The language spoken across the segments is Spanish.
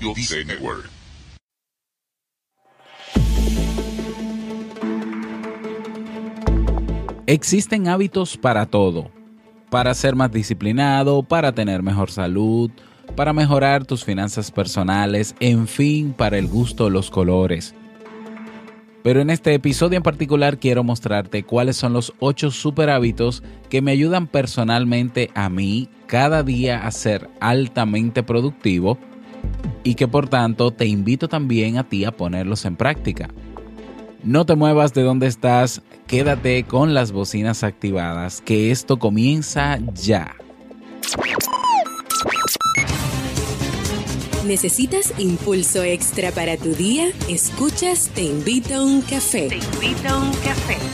Network. Existen hábitos para todo. Para ser más disciplinado, para tener mejor salud, para mejorar tus finanzas personales, en fin, para el gusto de los colores. Pero en este episodio en particular quiero mostrarte cuáles son los 8 super hábitos que me ayudan personalmente a mí cada día a ser altamente productivo y que por tanto te invito también a ti a ponerlos en práctica. No te muevas de donde estás, quédate con las bocinas activadas, que esto comienza ya. ¿Necesitas impulso extra para tu día? Escuchas Te invito a un café. Te invito a un café.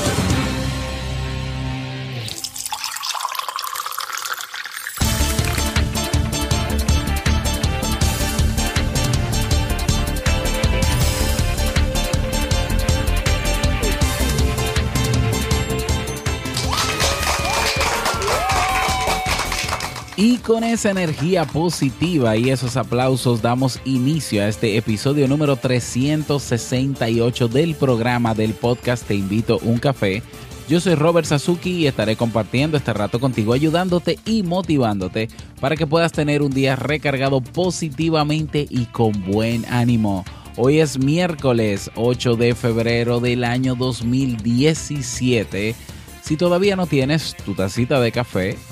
Con esa energía positiva y esos aplausos damos inicio a este episodio número 368 del programa del podcast Te invito un café. Yo soy Robert Sasuki y estaré compartiendo este rato contigo, ayudándote y motivándote para que puedas tener un día recargado positivamente y con buen ánimo. Hoy es miércoles 8 de febrero del año 2017. Si todavía no tienes tu tacita de café,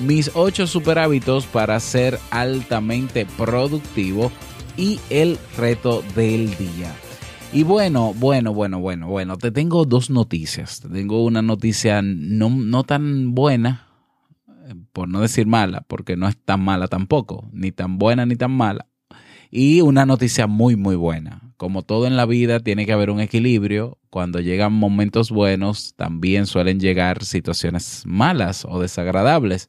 mis 8 super hábitos para ser altamente productivo y el reto del día. Y bueno, bueno, bueno, bueno, bueno, te tengo dos noticias. Te tengo una noticia no, no tan buena, por no decir mala, porque no es tan mala tampoco, ni tan buena ni tan mala. Y una noticia muy, muy buena. Como todo en la vida, tiene que haber un equilibrio. Cuando llegan momentos buenos, también suelen llegar situaciones malas o desagradables.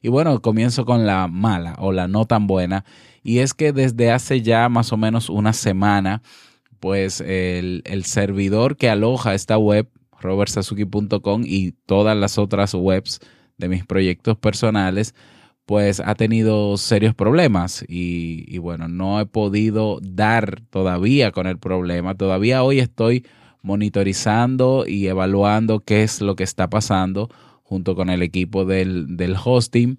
Y bueno, comienzo con la mala o la no tan buena. Y es que desde hace ya más o menos una semana, pues el, servidor que aloja esta web, robertsazuki.com y todas las otras webs de mis proyectos personales, pues ha tenido serios problemas y, y, bueno, no he podido dar todavía con el problema. Todavía hoy estoy monitorizando y evaluando qué es lo que está pasando junto con el equipo del, del hosting.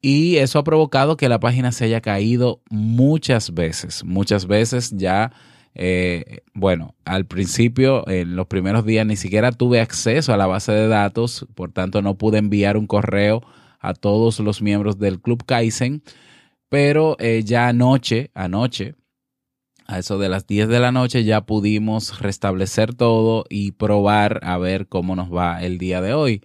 Y eso ha provocado que la página se haya caído muchas veces, muchas veces ya. Eh, bueno, al principio, en los primeros días, ni siquiera tuve acceso a la base de datos, por tanto no pude enviar un correo a todos los miembros del Club Kaizen, pero eh, ya anoche, anoche, a eso de las 10 de la noche, ya pudimos restablecer todo y probar a ver cómo nos va el día de hoy.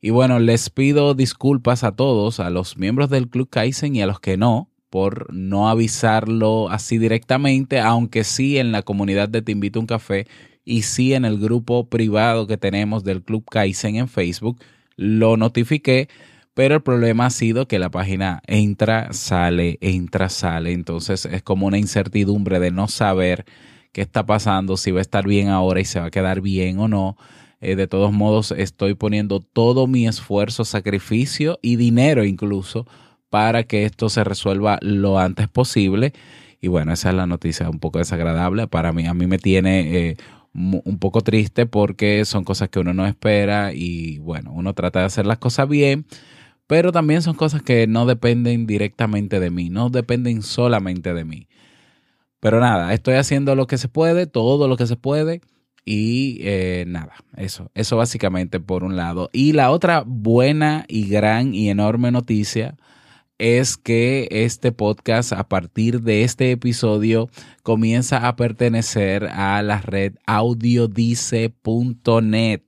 Y bueno, les pido disculpas a todos, a los miembros del Club Kaizen y a los que no, por no avisarlo así directamente, aunque sí en la comunidad de Te Invito a un Café y sí en el grupo privado que tenemos del Club Kaizen en Facebook, lo notifiqué, pero el problema ha sido que la página entra, sale, entra, sale, entonces es como una incertidumbre de no saber qué está pasando, si va a estar bien ahora y se va a quedar bien o no. Eh, de todos modos, estoy poniendo todo mi esfuerzo, sacrificio y dinero incluso para que esto se resuelva lo antes posible. Y bueno, esa es la noticia un poco desagradable. Para mí, a mí me tiene eh, un poco triste porque son cosas que uno no espera y bueno, uno trata de hacer las cosas bien, pero también son cosas que no dependen directamente de mí, no dependen solamente de mí. Pero nada, estoy haciendo lo que se puede, todo lo que se puede y eh, nada, eso, eso básicamente por un lado. Y la otra buena y gran y enorme noticia es que este podcast a partir de este episodio comienza a pertenecer a la red audiodice.net.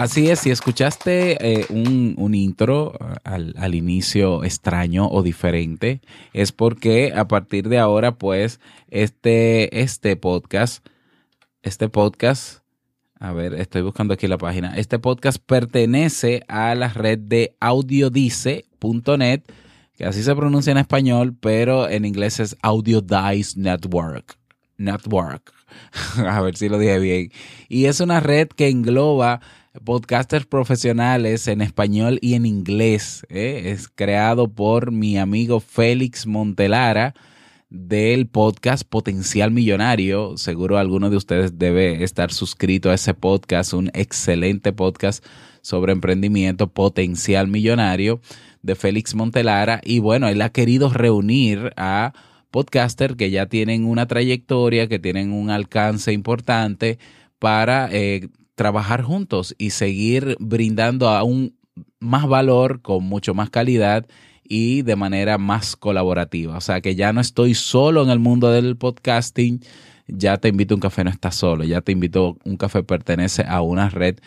Así es, si escuchaste eh, un, intro al, al, inicio extraño o diferente, es porque a partir de ahora, pues, este, este podcast, este podcast, a ver, estoy buscando aquí la página, este podcast pertenece a la red de audiodice.net, que así se pronuncia en español, pero en inglés es Audiodice Network. Network. a ver si lo dije bien. Y es una red que engloba podcasters profesionales en español y en inglés. ¿eh? Es creado por mi amigo Félix Montelara del podcast Potencial Millonario. Seguro alguno de ustedes debe estar suscrito a ese podcast, un excelente podcast sobre emprendimiento Potencial Millonario de Félix Montelara. Y bueno, él ha querido reunir a podcasters que ya tienen una trayectoria, que tienen un alcance importante para eh, trabajar juntos y seguir brindando aún más valor con mucho más calidad y de manera más colaborativa. O sea que ya no estoy solo en el mundo del podcasting, ya te invito a un café, no estás solo, ya te invito, un café pertenece a una red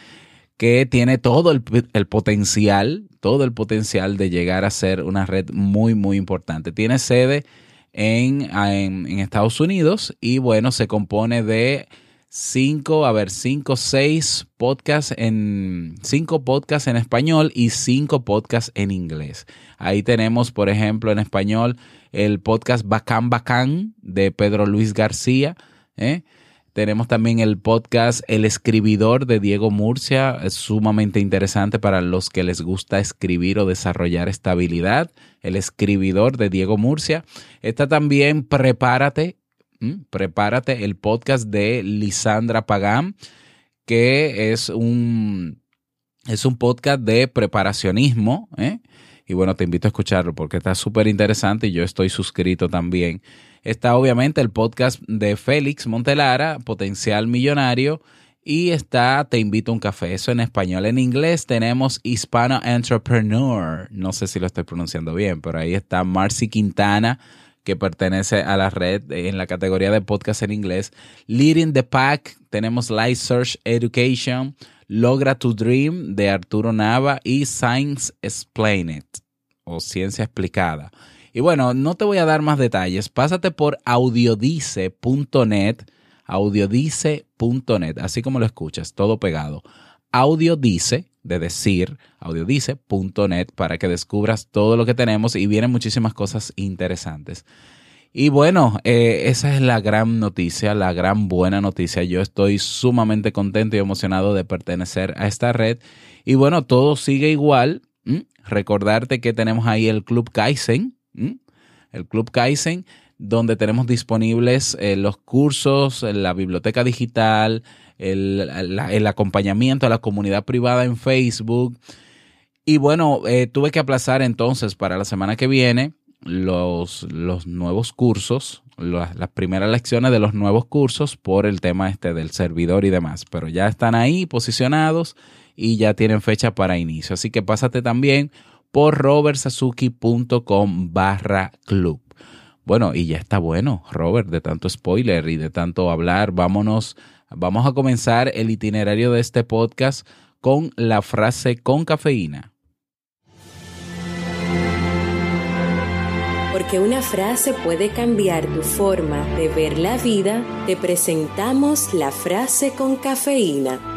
que tiene todo el, potencial, todo el potencial de llegar a ser una red muy, muy importante. Tiene sede en, en, en Estados Unidos y bueno, se compone de cinco, a ver, cinco, seis podcasts en, cinco podcasts en español y cinco podcasts en inglés. Ahí tenemos, por ejemplo, en español el podcast Bacán Bacán de Pedro Luis García. ¿eh? Tenemos también el podcast El Escribidor de Diego Murcia, es sumamente interesante para los que les gusta escribir o desarrollar estabilidad. El Escribidor de Diego Murcia. Está también Prepárate, Mm, prepárate el podcast de Lisandra Pagán, que es un, es un podcast de preparacionismo. ¿eh? Y bueno, te invito a escucharlo porque está súper interesante y yo estoy suscrito también. Está obviamente el podcast de Félix Montelara, Potencial Millonario. Y está Te invito a un café, eso en español. En inglés tenemos Hispano Entrepreneur, no sé si lo estoy pronunciando bien, pero ahí está Marcy Quintana, que pertenece a la red en la categoría de podcast en inglés. Leading the Pack, tenemos Light Search Education, Logra to Dream de Arturo Nava y Science Explained o Ciencia Explicada. Y bueno, no te voy a dar más detalles. Pásate por audiodice.net, audiodice.net, así como lo escuchas, todo pegado. Audiodice de decir, audiodice.net, para que descubras todo lo que tenemos y vienen muchísimas cosas interesantes. Y bueno, eh, esa es la gran noticia, la gran buena noticia. Yo estoy sumamente contento y emocionado de pertenecer a esta red. Y bueno, todo sigue igual. Recordarte que tenemos ahí el Club Kaizen, el Club Kaizen, donde tenemos disponibles eh, los cursos, la biblioteca digital, el, acompañamiento a la comunidad privada en Facebook. Y bueno, eh, tuve que aplazar entonces para la semana que viene los, nuevos cursos, las, las, primeras lecciones de los nuevos cursos por el tema este del servidor y demás. Pero ya están ahí posicionados y ya tienen fecha para inicio. Así que pásate también por robertsazuki.com barra club. Bueno, y ya está bueno, Robert, de tanto spoiler y de tanto hablar. Vámonos Vamos a comenzar el itinerario de este podcast con la frase con cafeína. Porque una frase puede cambiar tu forma de ver la vida, te presentamos la frase con cafeína.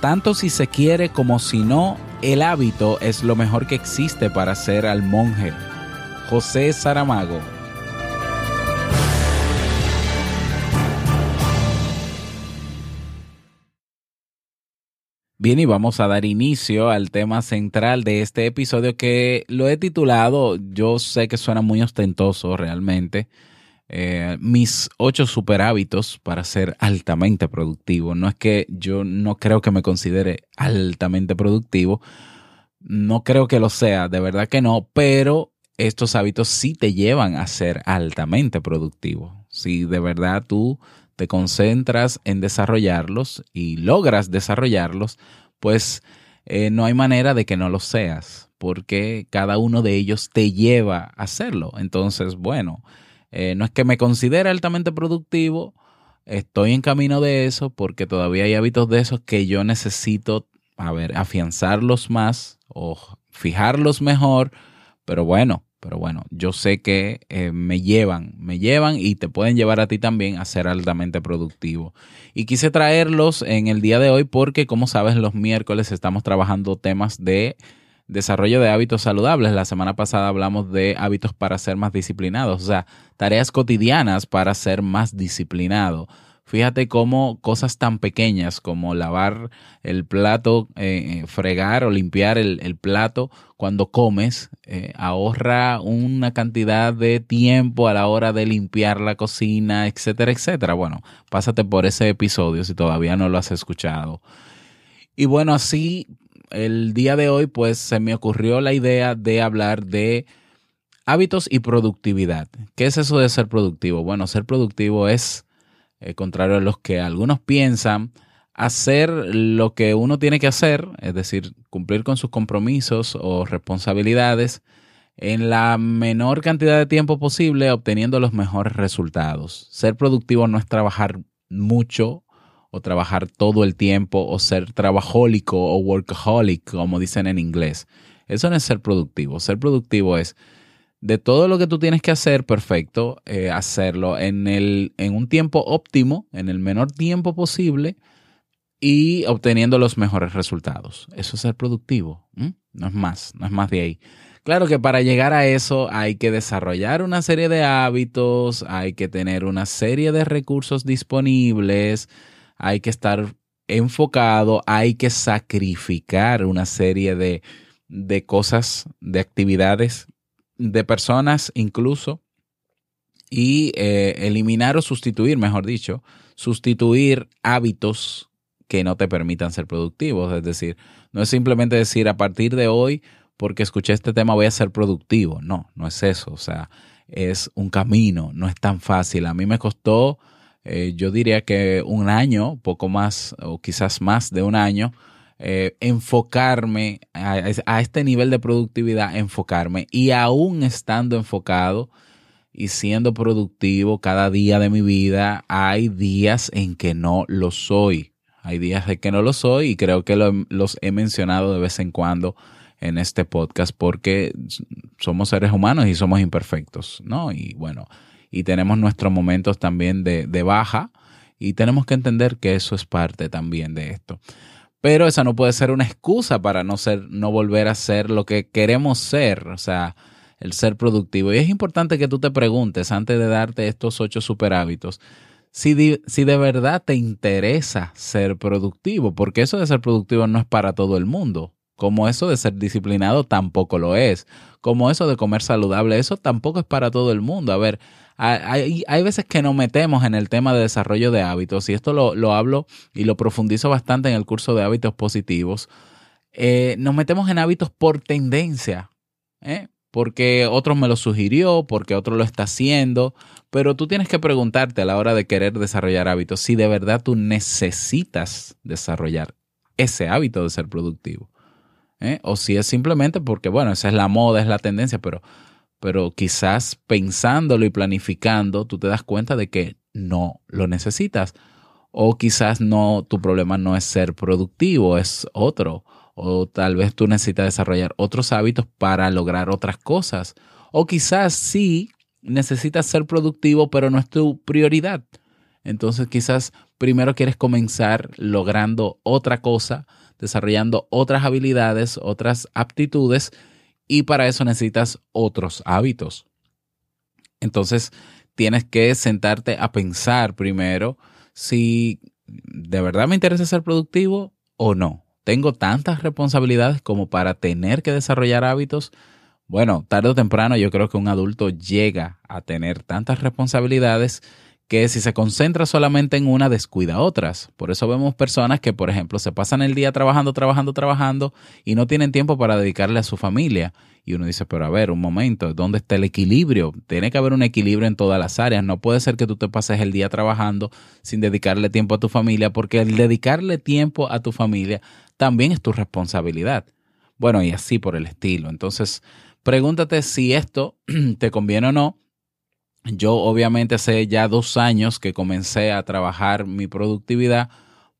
Tanto si se quiere como si no, el hábito es lo mejor que existe para ser al monje. José Saramago. Bien, y vamos a dar inicio al tema central de este episodio que lo he titulado, yo sé que suena muy ostentoso realmente, eh, mis ocho super hábitos para ser altamente productivo. No es que yo no creo que me considere altamente productivo, no creo que lo sea, de verdad que no, pero estos hábitos sí te llevan a ser altamente productivo. Si de verdad tú te concentras en desarrollarlos y logras desarrollarlos, pues eh, no hay manera de que no lo seas, porque cada uno de ellos te lleva a hacerlo. Entonces, bueno, eh, no es que me considere altamente productivo, estoy en camino de eso porque todavía hay hábitos de esos que yo necesito, a ver, afianzarlos más o fijarlos mejor, pero bueno, pero bueno, yo sé que eh, me llevan, me llevan y te pueden llevar a ti también a ser altamente productivo. Y quise traerlos en el día de hoy porque, como sabes, los miércoles estamos trabajando temas de desarrollo de hábitos saludables. La semana pasada hablamos de hábitos para ser más disciplinados, o sea, tareas cotidianas para ser más disciplinado. Fíjate cómo cosas tan pequeñas como lavar el plato, eh, eh, fregar o limpiar el, plato cuando comes, eh, ahorra una cantidad de tiempo a la hora de limpiar la cocina, etcétera, etcétera. Bueno, pásate por ese episodio si todavía no lo has escuchado. Y bueno, así el día de hoy pues se me ocurrió la idea de hablar de hábitos y productividad. ¿Qué es eso de ser productivo? Bueno, ser productivo es eh, contrario a los que algunos piensan, hacer lo que uno tiene que hacer, es decir, cumplir con sus compromisos o responsabilidades en la menor cantidad de tiempo posible, obteniendo los mejores resultados. Ser productivo no es trabajar mucho o trabajar todo el tiempo o ser trabajólico o workaholic, como dicen en inglés. Eso no es ser productivo. Ser productivo es de todo lo que tú tienes que hacer, perfecto, eh, hacerlo en, el, en un tiempo óptimo, en el menor tiempo posible y obteniendo los mejores resultados. Eso es ser productivo, no es más, no es más de ahí. Claro que para llegar a eso hay que desarrollar una serie de hábitos, hay que tener una serie de recursos disponibles, hay que estar enfocado, hay que sacrificar una serie de, de cosas, de actividades de personas incluso y eh, eliminar o sustituir, mejor dicho, sustituir hábitos que no te permitan ser productivos. Es decir, no es simplemente decir a partir de hoy, porque escuché este tema, voy a ser productivo. No, no es eso. O sea, es un camino, no es tan fácil. A mí me costó, eh, yo diría que un año, poco más o quizás más de un año, eh, enfocarme a, este nivel de productividad, enfocarme y aún estando enfocado y siendo productivo cada día de mi vida, hay días en que no lo soy. Hay días en que no lo soy y creo que los he mencionado de vez en cuando en este podcast porque somos seres humanos y somos imperfectos, ¿no? Y bueno, y tenemos nuestros momentos también de, de baja y tenemos que entender que eso es parte también de esto. Pero esa no puede ser una excusa para no ser, no volver a ser lo que queremos ser, o sea, el ser productivo. Y es importante que tú te preguntes antes de darte estos ocho super hábitos, si de, si de verdad te interesa ser productivo, porque eso de ser productivo no es para todo el mundo. Como eso de ser disciplinado tampoco lo es. Como eso de comer saludable, eso tampoco es para todo el mundo. A ver, hay, veces que nos metemos en el tema de desarrollo de hábitos, y esto lo, hablo y lo profundizo bastante en el curso de hábitos positivos. Eh, nos metemos en hábitos por tendencia, ¿eh? porque otro me lo sugirió, porque otro lo está haciendo, pero tú tienes que preguntarte a la hora de querer desarrollar hábitos si de verdad tú necesitas desarrollar ese hábito de ser productivo. ¿eh? O si es simplemente porque, bueno, esa es la moda, es la tendencia, pero pero quizás pensándolo y planificando, tú te das cuenta de que no lo necesitas. O quizás no, tu problema no es ser productivo, es otro. O tal vez tú necesitas desarrollar otros hábitos para lograr otras cosas. O quizás sí necesitas ser productivo, pero no es tu prioridad. Entonces quizás primero quieres comenzar logrando otra cosa, desarrollando otras habilidades, otras aptitudes y para eso necesitas otros hábitos. Entonces, tienes que sentarte a pensar primero si de verdad me interesa ser productivo o no. Tengo tantas responsabilidades como para tener que desarrollar hábitos. Bueno, tarde o temprano yo creo que un adulto llega a tener tantas responsabilidades que si se concentra solamente en una, descuida otras. Por eso vemos personas que, por ejemplo, se pasan el día trabajando, trabajando, trabajando y no tienen tiempo para dedicarle a su familia. Y uno dice, pero a ver, un momento, ¿dónde está el equilibrio? Tiene que haber un equilibrio en todas las áreas. No puede ser que tú te pases el día trabajando sin dedicarle tiempo a tu familia, porque el dedicarle tiempo a tu familia también es tu responsabilidad. Bueno, y así por el estilo. Entonces, pregúntate si esto te conviene o no yo obviamente hace ya dos años que comencé a trabajar mi productividad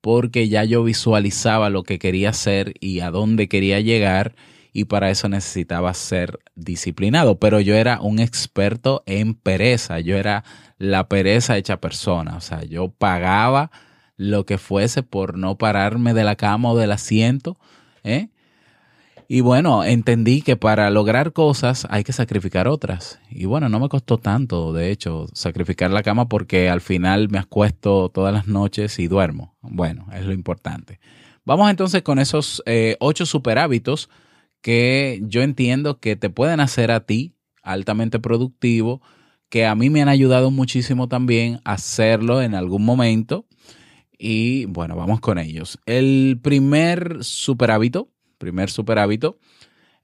porque ya yo visualizaba lo que quería hacer y a dónde quería llegar y para eso necesitaba ser disciplinado. Pero yo era un experto en pereza, yo era la pereza hecha persona, o sea, yo pagaba lo que fuese por no pararme de la cama o del asiento, ¿eh? Y bueno, entendí que para lograr cosas hay que sacrificar otras. Y bueno, no me costó tanto, de hecho, sacrificar la cama porque al final me acuesto todas las noches y duermo. Bueno, es lo importante. Vamos entonces con esos eh, ocho super hábitos que yo entiendo que te pueden hacer a ti altamente productivo, que a mí me han ayudado muchísimo también a hacerlo en algún momento. Y bueno, vamos con ellos. El primer super hábito primer super hábito,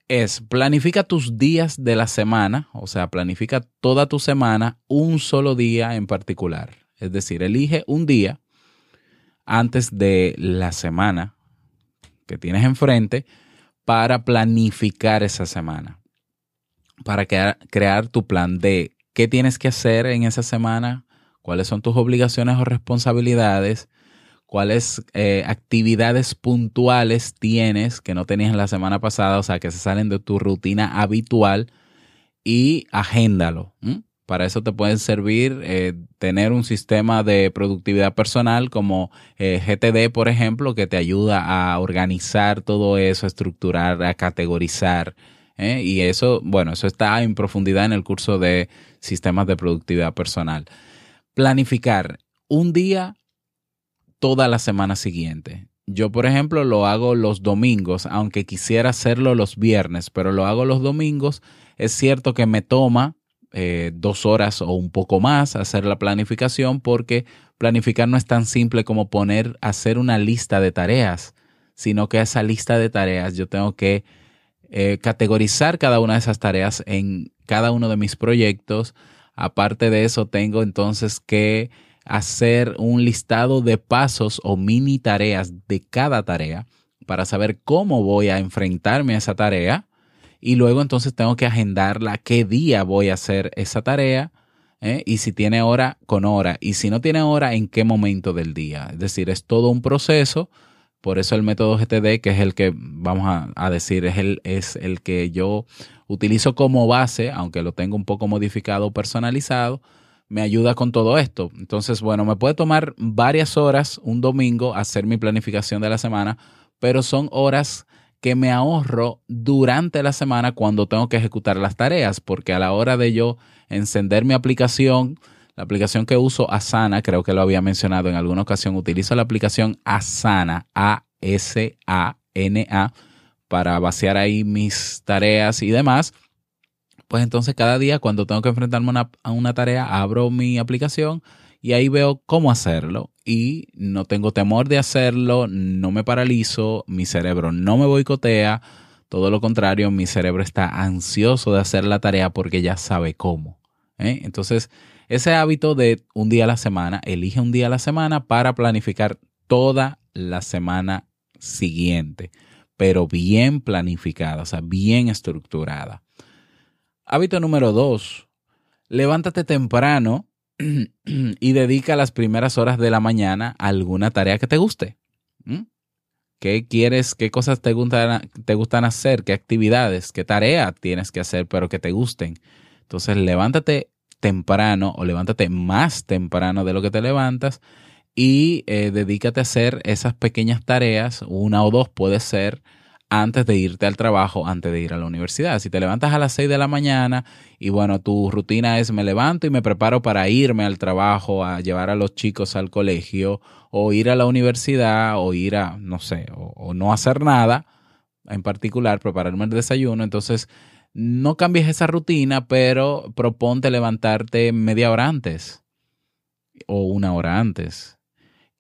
es planifica tus días de la semana, o sea, planifica toda tu semana, un solo día en particular. Es decir, elige un día antes de la semana que tienes enfrente para planificar esa semana, para crear, tu plan de qué tienes que hacer en esa semana, cuáles son tus obligaciones o responsabilidades, cuáles eh, actividades puntuales tienes que no tenías la semana pasada, o sea, que se salen de tu rutina habitual y agéndalo. Para eso te pueden servir eh, tener un sistema de productividad personal como eh, GTD, por ejemplo, que te ayuda a organizar todo eso, a estructurar, a categorizar. Y eso, bueno, eso está en profundidad en el curso de sistemas de productividad personal. Planificar un día toda la semana siguiente. Yo, por ejemplo, lo hago los domingos, aunque quisiera hacerlo los viernes, pero lo hago los domingos. Es cierto que me toma eh, dos horas o un poco más hacer la planificación porque planificar no es tan simple como poner, hacer una lista de tareas, sino que esa lista de tareas yo tengo que eh, categorizar cada una de esas tareas en cada uno de mis proyectos. Aparte de eso, tengo entonces que hacer un listado de pasos o mini tareas de cada tarea para saber cómo voy a enfrentarme a esa tarea y luego entonces tengo que agendarla qué día voy a hacer esa tarea ¿eh? y si tiene hora con hora y si no tiene hora en qué momento del día. Es decir, es todo un proceso. Por eso el método GTD, que es el que vamos a, a decir, es el, es el que yo utilizo como base, aunque lo tengo un poco modificado, personalizado, me ayuda con todo esto. Entonces, bueno, me puede tomar varias horas un domingo hacer mi planificación de la semana, pero son horas que me ahorro durante la semana cuando tengo que ejecutar las tareas, porque a la hora de yo encender mi aplicación, la aplicación que uso Asana, creo que lo había mencionado en alguna ocasión, utilizo la aplicación Asana, A-S-A-N-A, para vaciar ahí mis tareas y demás pues entonces cada día cuando tengo que enfrentarme a una tarea, abro mi aplicación y ahí veo cómo hacerlo y no tengo temor de hacerlo, no me paralizo, mi cerebro no me boicotea, todo lo contrario, mi cerebro está ansioso de hacer la tarea porque ya sabe cómo. ¿eh? Entonces, ese hábito de un día a la semana, elige un día a la semana para planificar toda la semana siguiente, pero bien planificada, o sea, bien estructurada. Hábito número dos, levántate temprano y dedica las primeras horas de la mañana a alguna tarea que te guste. ¿Qué quieres? ¿Qué cosas te gustan, te gustan hacer? ¿Qué actividades? ¿Qué tarea tienes que hacer pero que te gusten? Entonces levántate temprano o levántate más temprano de lo que te levantas y eh, dedícate a hacer esas pequeñas tareas, una o dos puede ser, antes de irte al trabajo, antes de ir a la universidad. Si te levantas a las 6 de la mañana y bueno, tu rutina es me levanto y me preparo para irme al trabajo, a llevar a los chicos al colegio o ir a la universidad o ir a, no sé, o, no hacer nada, en particular prepararme el desayuno, entonces no cambies esa rutina, pero proponte levantarte media hora antes. o una hora antes.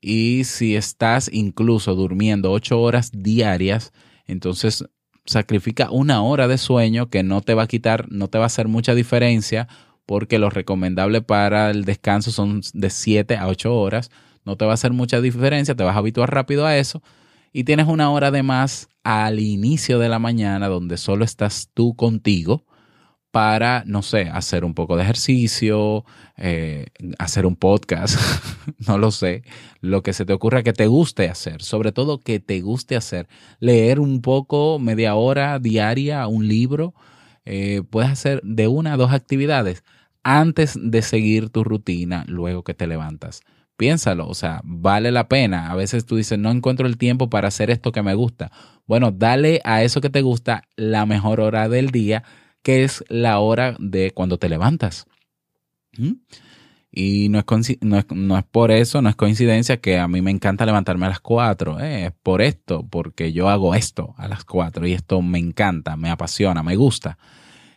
Y si estás incluso durmiendo ocho horas diarias, entonces sacrifica una hora de sueño que no te va a quitar, no te va a hacer mucha diferencia porque lo recomendable para el descanso son de 7 a 8 horas. No te va a hacer mucha diferencia, te vas a habituar rápido a eso. Y tienes una hora de más al inicio de la mañana donde solo estás tú contigo para, no sé, hacer un poco de ejercicio, eh, hacer un podcast, no lo sé, lo que se te ocurra que te guste hacer, sobre todo que te guste hacer, leer un poco, media hora diaria, un libro, eh, puedes hacer de una a dos actividades antes de seguir tu rutina luego que te levantas. Piénsalo, o sea, vale la pena. A veces tú dices, no encuentro el tiempo para hacer esto que me gusta. Bueno, dale a eso que te gusta la mejor hora del día, que es la hora de cuando te levantas. ¿Mm? Y no es, no, es, por eso, no es coincidencia que a mí me encanta levantarme a las 4. ¿eh? Es por esto, porque yo hago esto a las 4 y esto me encanta, me apasiona, me gusta.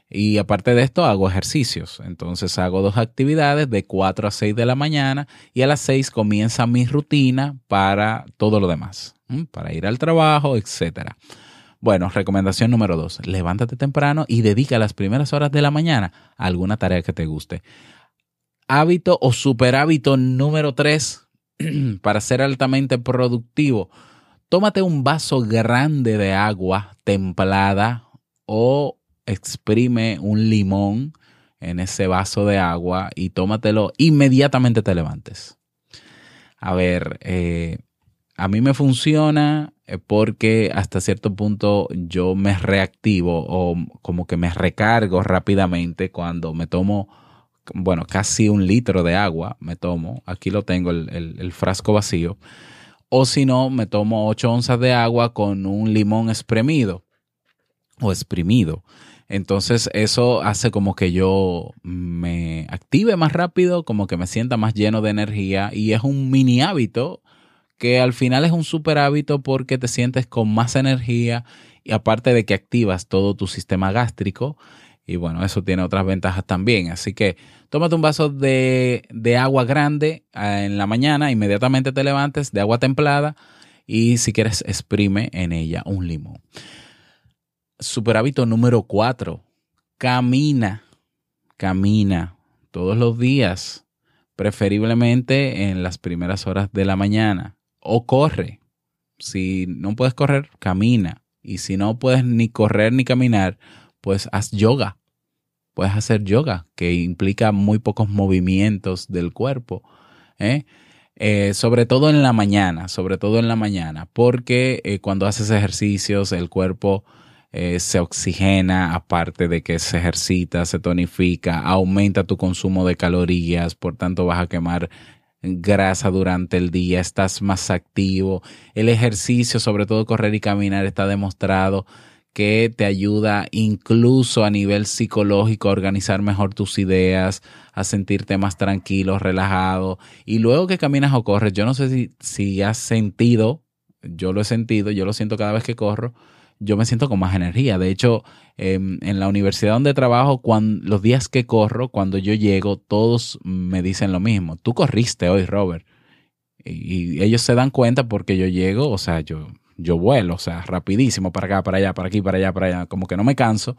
Y aparte de esto, hago ejercicios. Entonces hago dos actividades de 4 a 6 de la mañana y a las 6 comienza mi rutina para todo lo demás, para ir al trabajo, etc. Bueno, recomendación número 2. Levántate temprano y dedica las primeras horas de la mañana a alguna tarea que te guste. Hábito o superhábito número 3 para ser altamente productivo. Tómate un vaso grande de agua templada o exprime un limón en ese vaso de agua y tómatelo, inmediatamente te levantes. A ver, eh, a mí me funciona porque hasta cierto punto yo me reactivo o como que me recargo rápidamente cuando me tomo, bueno, casi un litro de agua, me tomo, aquí lo tengo, el, el frasco vacío, o si no, me tomo 8 onzas de agua con un limón espremido o exprimido. Entonces eso hace como que yo me active más rápido, como que me sienta más lleno de energía y es un mini hábito que al final es un super hábito porque te sientes con más energía y aparte de que activas todo tu sistema gástrico y bueno, eso tiene otras ventajas también. Así que tómate un vaso de, de agua grande ah, en la mañana, inmediatamente te levantes, de agua templada y si quieres exprime en ella un limón. Super hábito número cuatro. Camina. Camina todos los días, preferiblemente en las primeras horas de la mañana. O corre. Si no puedes correr, camina. Y si no puedes ni correr ni caminar, pues haz yoga. Puedes hacer yoga, que implica muy pocos movimientos del cuerpo. ¿eh? Eh, sobre todo en la mañana, sobre todo en la mañana, porque eh, cuando haces ejercicios el cuerpo eh, se oxigena, aparte de que se ejercita, se tonifica, aumenta tu consumo de calorías, por tanto vas a quemar grasa durante el día, estás más activo. El ejercicio, sobre todo correr y caminar, está demostrado que te ayuda incluso a nivel psicológico a organizar mejor tus ideas, a sentirte más tranquilo, relajado. Y luego que caminas o corres, yo no sé si, si has sentido, yo lo he sentido, yo lo siento cada vez que corro, yo me siento con más energía. De hecho, em, en la universidad donde trabajo, cuando, los días que corro, cuando yo llego, todos me dicen lo mismo. Tú corriste hoy, Robert. Y, ellos se dan cuenta porque yo llego, o sea, yo, yo vuelo, o sea, rapidísimo para acá, para allá, para aquí, para allá, para allá, como que no me canso.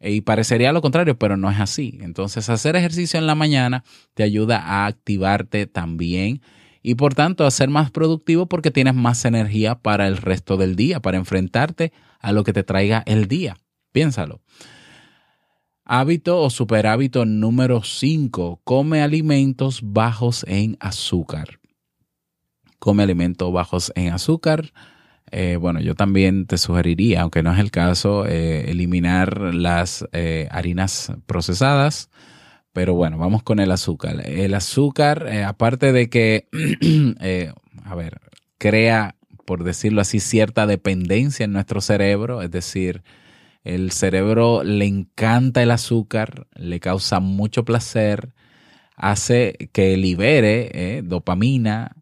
Y parecería lo contrario, pero no es así. Entonces, hacer ejercicio en la mañana te ayuda a activarte también y por tanto a ser más productivo porque tienes más energía para el resto del día, para enfrentarte a lo que te traiga el día. Piénsalo. Hábito o superhábito número 5. Come alimentos bajos en azúcar. Come alimentos bajos en azúcar. Eh, bueno, yo también te sugeriría, aunque no es el caso, eh, eliminar las eh, harinas procesadas. Pero bueno, vamos con el azúcar. El azúcar, aparte de que, a ver, crea por decirlo así, cierta dependencia en nuestro cerebro, es decir, el cerebro le encanta el azúcar, le causa mucho placer, hace que libere eh, dopamina,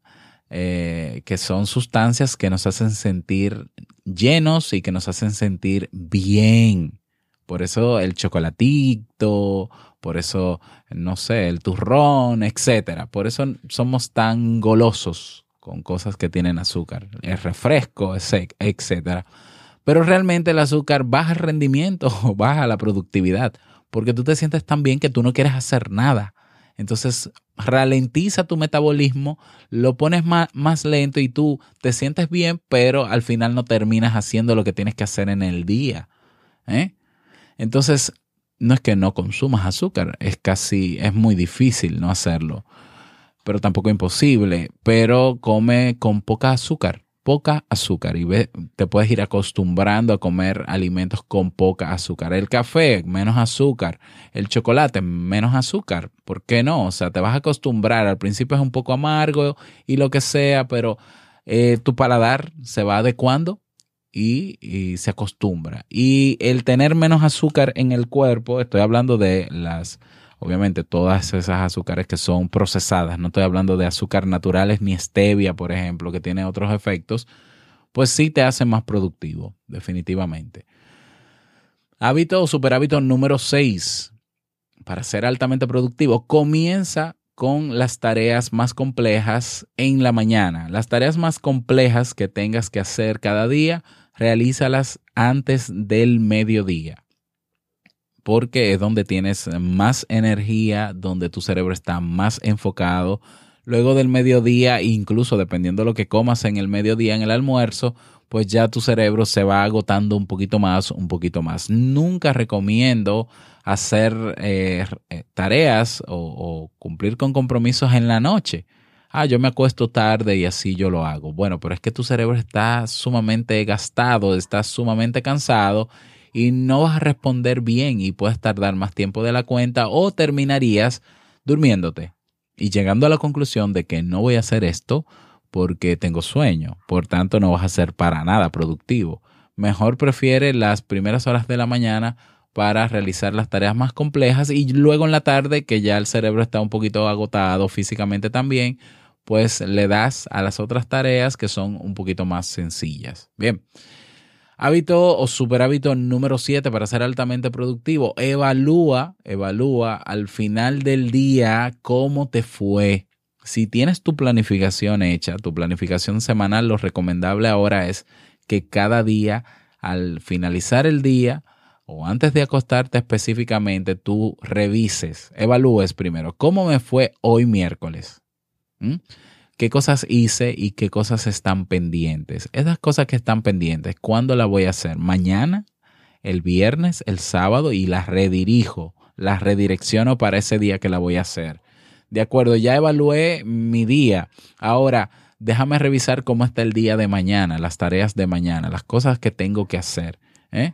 eh, que son sustancias que nos hacen sentir llenos y que nos hacen sentir bien. Por eso el chocolatito, por eso, no sé, el turrón, etcétera. Por eso somos tan golosos con cosas que tienen azúcar, el refresco, etcétera. Pero realmente el azúcar baja el rendimiento o baja la productividad, porque tú te sientes tan bien que tú no quieres hacer nada. Entonces ralentiza tu metabolismo, lo pones más, más, lento y tú te sientes bien, pero al final no terminas haciendo lo que tienes que hacer en el día. ¿eh? Entonces, no es que no consumas azúcar, es casi, es muy difícil no hacerlo, pero tampoco imposible, pero come con poca azúcar, poca azúcar y ve, te puedes ir acostumbrando a comer alimentos con poca azúcar. El café, menos azúcar, el chocolate, menos azúcar, ¿por qué no? O sea, te vas a acostumbrar, al principio es un poco amargo y lo que sea, pero eh, tu paladar se va adecuando y, se acostumbra. Y el tener menos azúcar en el cuerpo, estoy hablando de las, obviamente todas esas azúcares que son procesadas, no estoy hablando de azúcar naturales ni stevia, por ejemplo, que tiene otros efectos, pues sí te hace más productivo, definitivamente. Hábito o superhábito número 6. Para ser altamente productivo, comienza con las tareas más complejas en la mañana. Las tareas más complejas que tengas que hacer cada día, realízalas antes del mediodía, porque es donde tienes más energía, donde tu cerebro está más enfocado. Luego del mediodía, incluso dependiendo de lo que comas en el mediodía, en el almuerzo, pues ya tu cerebro se va agotando un poquito más, un poquito más. Nunca recomiendo hacer eh, tareas o, o cumplir con compromisos en la noche ah, yo me acuesto tarde y así yo lo hago. Bueno, pero es que tu cerebro está sumamente gastado, está sumamente cansado y no vas a responder bien y puedes tardar más tiempo de la cuenta o terminarías durmiéndote y llegando a la conclusión de que no voy a hacer esto porque tengo sueño, por tanto no vas a ser para nada productivo. Mejor prefiere las primeras horas de la mañana para realizar las tareas más complejas y luego en la tarde que ya el cerebro está un poquito agotado físicamente también, pues le das a las otras tareas que son un poquito más sencillas. Bien. Hábito o superhábito número 7 para ser altamente productivo. Evalúa, evalúa al final del día cómo te fue. Si tienes tu planificación hecha, tu planificación semanal, lo recomendable ahora es que cada día, al finalizar el día o antes de acostarte específicamente, tú revises, evalúes primero cómo me fue hoy miércoles. ¿Mm? ¿Qué cosas hice y qué cosas están pendientes? Esas cosas que están pendientes, ¿cuándo las voy a hacer? ¿Mañana? ¿El viernes? ¿El sábado? Y las redirijo, las redirecciono para ese día que la voy a hacer. De acuerdo, ya evalué mi día. Ahora, déjame revisar cómo está el día de mañana, las tareas de mañana, las cosas que tengo que hacer. ¿eh?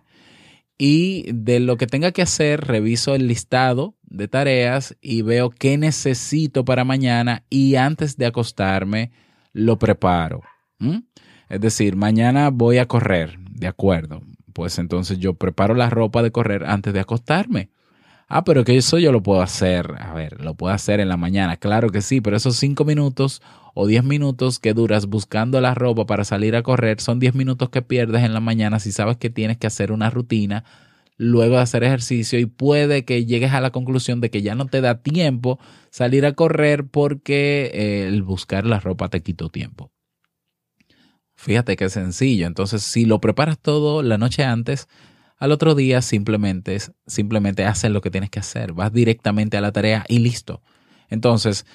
Y de lo que tenga que hacer, reviso el listado de tareas y veo qué necesito para mañana y antes de acostarme lo preparo. Es decir, mañana voy a correr, de acuerdo. Pues entonces yo preparo la ropa de correr antes de acostarme. Ah, pero que eso yo lo puedo hacer. A ver, lo puedo hacer en la mañana. Claro que sí, pero esos cinco minutos o diez minutos que duras buscando la ropa para salir a correr son diez minutos que pierdes en la mañana si sabes que tienes que hacer una rutina luego de hacer ejercicio y puede que llegues a la conclusión de que ya no te da tiempo salir a correr porque eh, el buscar la ropa te quitó tiempo. Fíjate qué sencillo. Entonces, si lo preparas todo la noche antes, al otro día simplemente, simplemente haces lo que tienes que hacer, vas directamente a la tarea y listo. Entonces,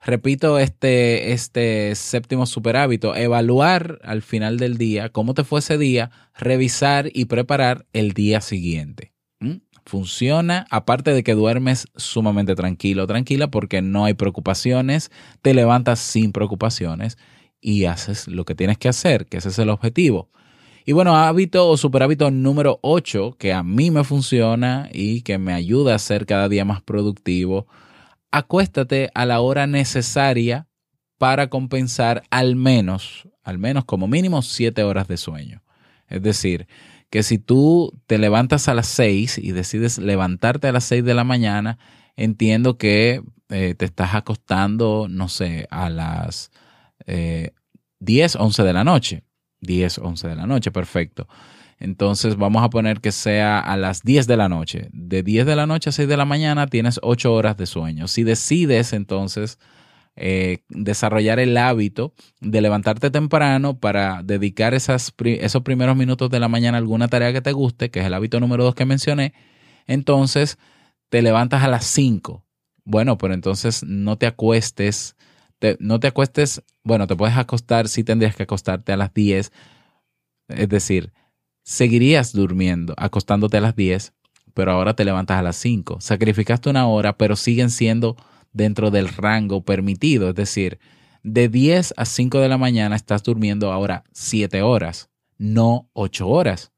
repito este, este séptimo super hábito, evaluar al final del día cómo te fue ese día, revisar y preparar el día siguiente. Funciona, aparte de que duermes sumamente tranquilo, tranquila, porque no hay preocupaciones, te levantas sin preocupaciones y haces lo que tienes que hacer, que ese es el objetivo. Y bueno, hábito o superhábito número 8 que a mí me funciona y que me ayuda a ser cada día más productivo. Acuéstate a la hora necesaria para compensar al menos, al menos como mínimo 7 horas de sueño. Es decir, que si tú te levantas a las 6 y decides levantarte a las 6 de la mañana, entiendo que eh, te estás acostando, no sé, a las eh, 10, 11 de la noche. 10, 11 de la noche, perfecto. Entonces vamos a poner que sea a las 10 de la noche. De 10 de la noche a 6 de la mañana tienes 8 horas de sueño. Si decides entonces eh, desarrollar el hábito de levantarte temprano para dedicar esas, esos primeros minutos de la mañana a alguna tarea que te guste, que es el hábito número 2 que mencioné, entonces te levantas a las 5. Bueno, pero entonces no te acuestes, no te acuestes, bueno, te puedes acostar, sí tendrías que acostarte a las 10, es decir, seguirías durmiendo, acostándote a las 10, pero ahora te levantas a las 5. Sacrificaste una hora, pero siguen siendo dentro del rango permitido, es decir, de 10 a 5 de la mañana estás durmiendo ahora 7 horas, no 8 horas.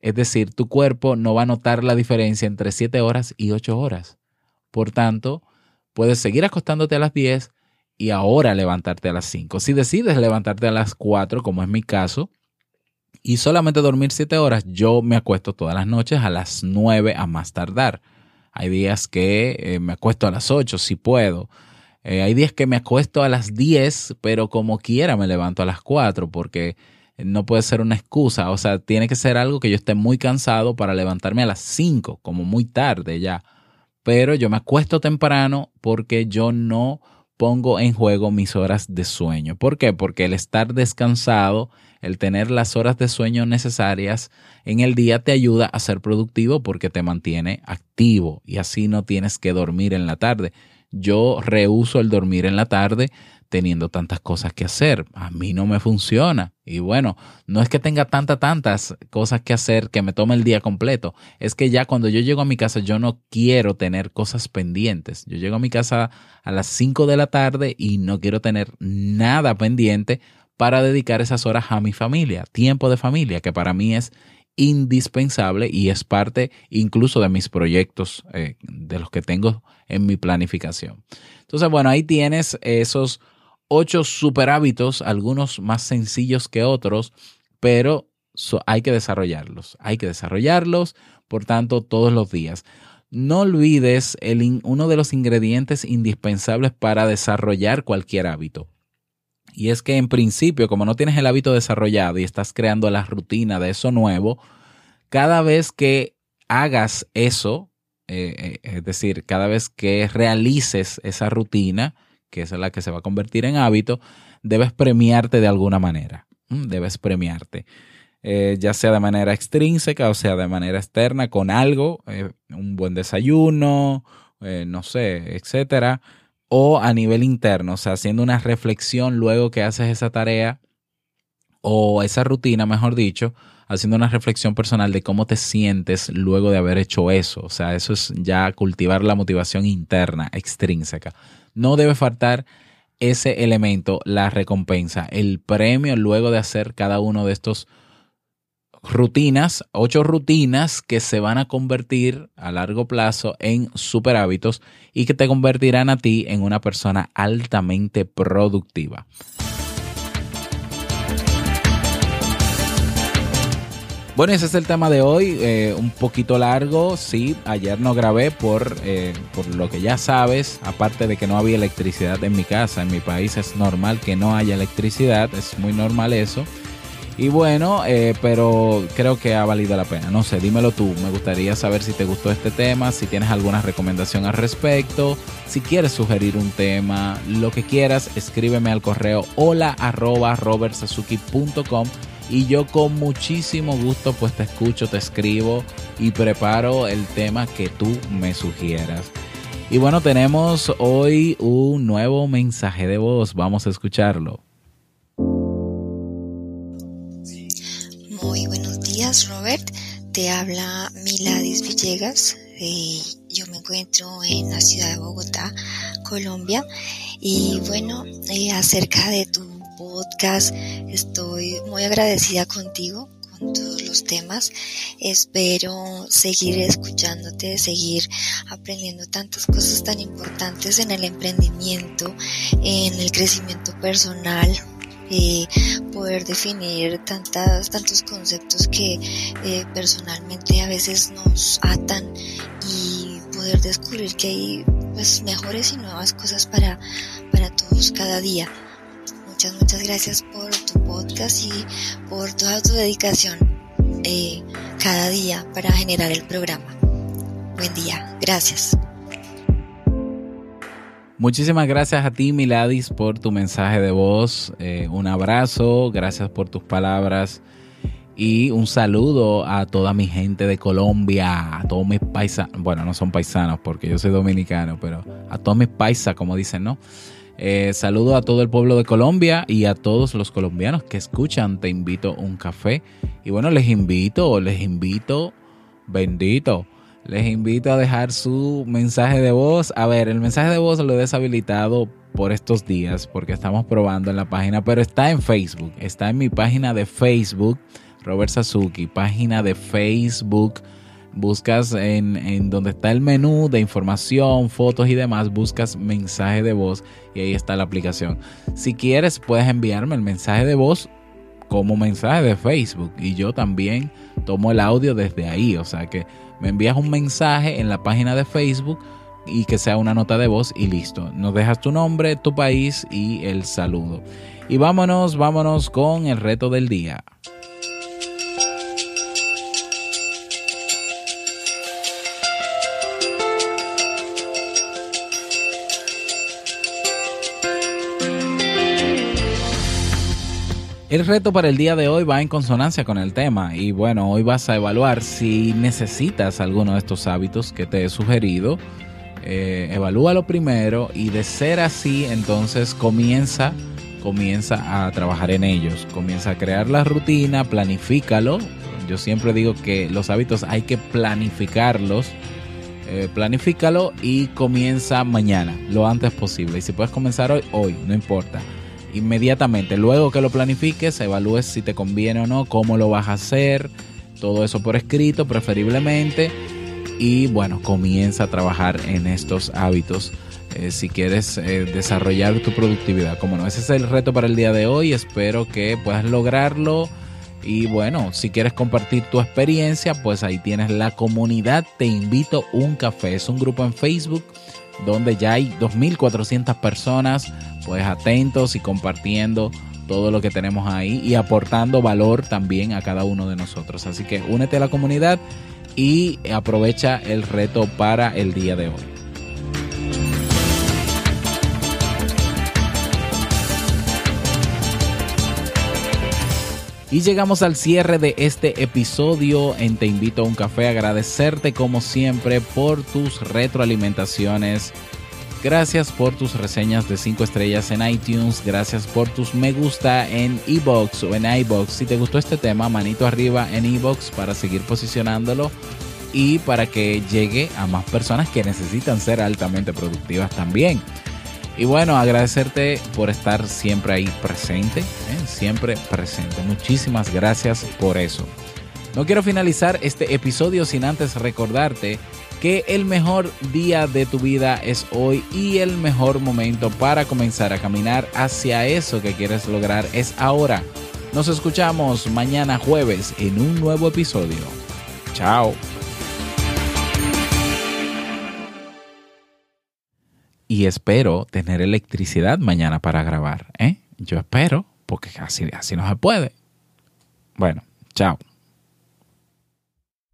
Es decir, tu cuerpo no va a notar la diferencia entre 7 horas y 8 horas. Por tanto, puedes seguir acostándote a las 10 y ahora levantarte a las 5. Si decides levantarte a las 4, como es mi caso, y solamente dormir 7 horas, yo me acuesto todas las noches a las 9 a más tardar. Hay días que eh, me acuesto a las 8 si puedo. Eh, hay días que me acuesto a las 10, pero como quiera me levanto a las 4 porque no puede ser una excusa. O sea, tiene que ser algo que yo esté muy cansado para levantarme a las 5, como muy tarde ya. Pero yo me acuesto temprano porque yo no pongo en juego mis horas de sueño. ¿Por qué? Porque el estar descansado el tener las horas de sueño necesarias en el día te ayuda a ser productivo porque te mantiene activo y así no tienes que dormir en la tarde. Yo rehuso el dormir en la tarde teniendo tantas cosas que hacer. A mí no me funciona. Y bueno, no es que tenga tantas, tantas cosas que hacer que me tome el día completo. Es que ya cuando yo llego a mi casa yo no quiero tener cosas pendientes. Yo llego a mi casa a las 5 de la tarde y no quiero tener nada pendiente para dedicar esas horas a mi familia, tiempo de familia, que para mí es indispensable y es parte incluso de mis proyectos, eh, de los que tengo en mi planificación. Entonces, bueno, ahí tienes esos ocho super hábitos, algunos más sencillos que otros, pero hay que desarrollarlos, hay que desarrollarlos, por tanto, todos los días. No olvides el, uno de los ingredientes indispensables para desarrollar cualquier hábito, y es que en principio, como no tienes el hábito desarrollado y estás creando la rutina de eso nuevo, cada vez que hagas eso, eh, eh, es decir, cada vez que realices esa rutina, que es la que se va a convertir en hábito, debes premiarte de alguna manera. Debes premiarte. Eh, ya sea de manera extrínseca o sea de manera externa, con algo, un buen desayuno, no sé, etcétera o a nivel interno, o sea, haciendo una reflexión luego que haces esa tarea o esa rutina, mejor dicho, haciendo una reflexión personal de cómo te sientes luego de haber hecho eso. O sea, eso es ya cultivar la motivación interna, extrínseca. No debe faltar ese elemento, la recompensa, el premio luego de hacer cada uno de estos rutinas, ocho rutinas que se van a convertir a largo plazo en super hábitos y que te convertirán a ti en una persona altamente productiva. Bueno, ese es el tema de hoy, eh, un poquito largo, sí, ayer no grabé por, eh, por lo que ya sabes, aparte de que no había electricidad en mi casa, en mi país es normal que no haya electricidad, es muy normal eso. Y bueno, eh, pero creo que ha valido la pena. No sé, dímelo tú. Me gustaría saber si te gustó este tema, si tienes alguna recomendación al respecto, si quieres sugerir un tema, lo que quieras, escríbeme al correo hola arroba y yo con muchísimo gusto pues te escucho, te escribo y preparo el tema que tú me sugieras. Y bueno, tenemos hoy un nuevo mensaje de voz, vamos a escucharlo. Te habla Miladis Villegas. Eh, yo me encuentro en la ciudad de Bogotá, Colombia. Y bueno, eh, acerca de tu podcast, estoy muy agradecida contigo con todos los temas. Espero seguir escuchándote, seguir aprendiendo tantas cosas tan importantes en el emprendimiento, en el crecimiento personal, eh, poder definir tantas, tantos conceptos que eh, personalmente a veces nos atan y poder descubrir que hay pues mejores y nuevas cosas para, para todos cada día. Muchas, muchas gracias por tu podcast y por toda tu dedicación. eh, cada día para generar el programa. Buen día, gracias. Muchísimas gracias a ti, Miladis, por tu mensaje de voz. Eh, un abrazo, gracias por tus palabras. Y un saludo a toda mi gente de Colombia, a todos mis paisanos. Bueno, no son paisanos porque yo soy dominicano, pero a todos mis paisas, como dicen, ¿no? Eh, saludo a todo el pueblo de Colombia y a todos los colombianos que escuchan. Te invito a un café. Y bueno, les invito, les invito, bendito les invito a dejar su mensaje de voz. A ver, el mensaje de voz lo he deshabilitado por estos días porque estamos probando en la página, pero está en Facebook, está en mi página de Facebook, Robert Sasuki, página de Facebook. Buscas en, en donde está el menú de información, fotos y demás, buscas mensaje de voz y ahí está la aplicación. Si quieres, puedes enviarme el mensaje de voz como mensaje de Facebook y yo también tomo el audio desde ahí, o sea que me envías un mensaje en la página de Facebook y que sea una nota de voz y listo. Nos dejas tu nombre, tu país y el saludo. Y vámonos, vámonos con el reto del día. El reto para el día de hoy va en consonancia con el tema y bueno, hoy vas a evaluar si necesitas alguno de estos hábitos que te he sugerido. Eh, evalúalo primero y de ser así, entonces comienza, comienza a trabajar en ellos. Comienza a crear la rutina, planifícalo. Yo siempre digo que los hábitos hay que planificarlos. Eh, planifícalo y comienza mañana, lo antes posible. Y si puedes comenzar hoy, hoy, no importa inmediatamente. Luego que lo planifiques, evalúes si te conviene o no, cómo lo vas a hacer, todo eso por escrito preferiblemente. Y bueno, comienza a trabajar en estos hábitos eh, si quieres eh, desarrollar tu productividad. Como no, ese es el reto para el día de hoy. Espero que puedas lograrlo. Y bueno, si quieres compartir tu experiencia, pues ahí tienes la comunidad. Te invito un café. Es un grupo en Facebook donde ya hay 2.400 personas pues atentos y compartiendo todo lo que tenemos ahí y aportando valor también a cada uno de nosotros. Así que únete a la comunidad y aprovecha el reto para el día de hoy. Y llegamos al cierre de este episodio en Te invito a un café. Agradecerte como siempre por tus retroalimentaciones Gracias por tus reseñas de 5 estrellas en iTunes. Gracias por tus me gusta en iBox o en iBox. Si te gustó este tema, manito arriba en iBox para seguir posicionándolo y para que llegue a más personas que necesitan ser altamente productivas también. Y bueno, agradecerte por estar siempre ahí presente, ¿eh? siempre presente. Muchísimas gracias por eso. No quiero finalizar este episodio sin antes recordarte que el mejor día de tu vida es hoy y el mejor momento para comenzar a caminar hacia eso que quieres lograr es ahora. Nos escuchamos mañana jueves en un nuevo episodio. Chao. Y espero tener electricidad mañana para grabar. ¿eh? Yo espero, porque así, así no se puede. Bueno, chao.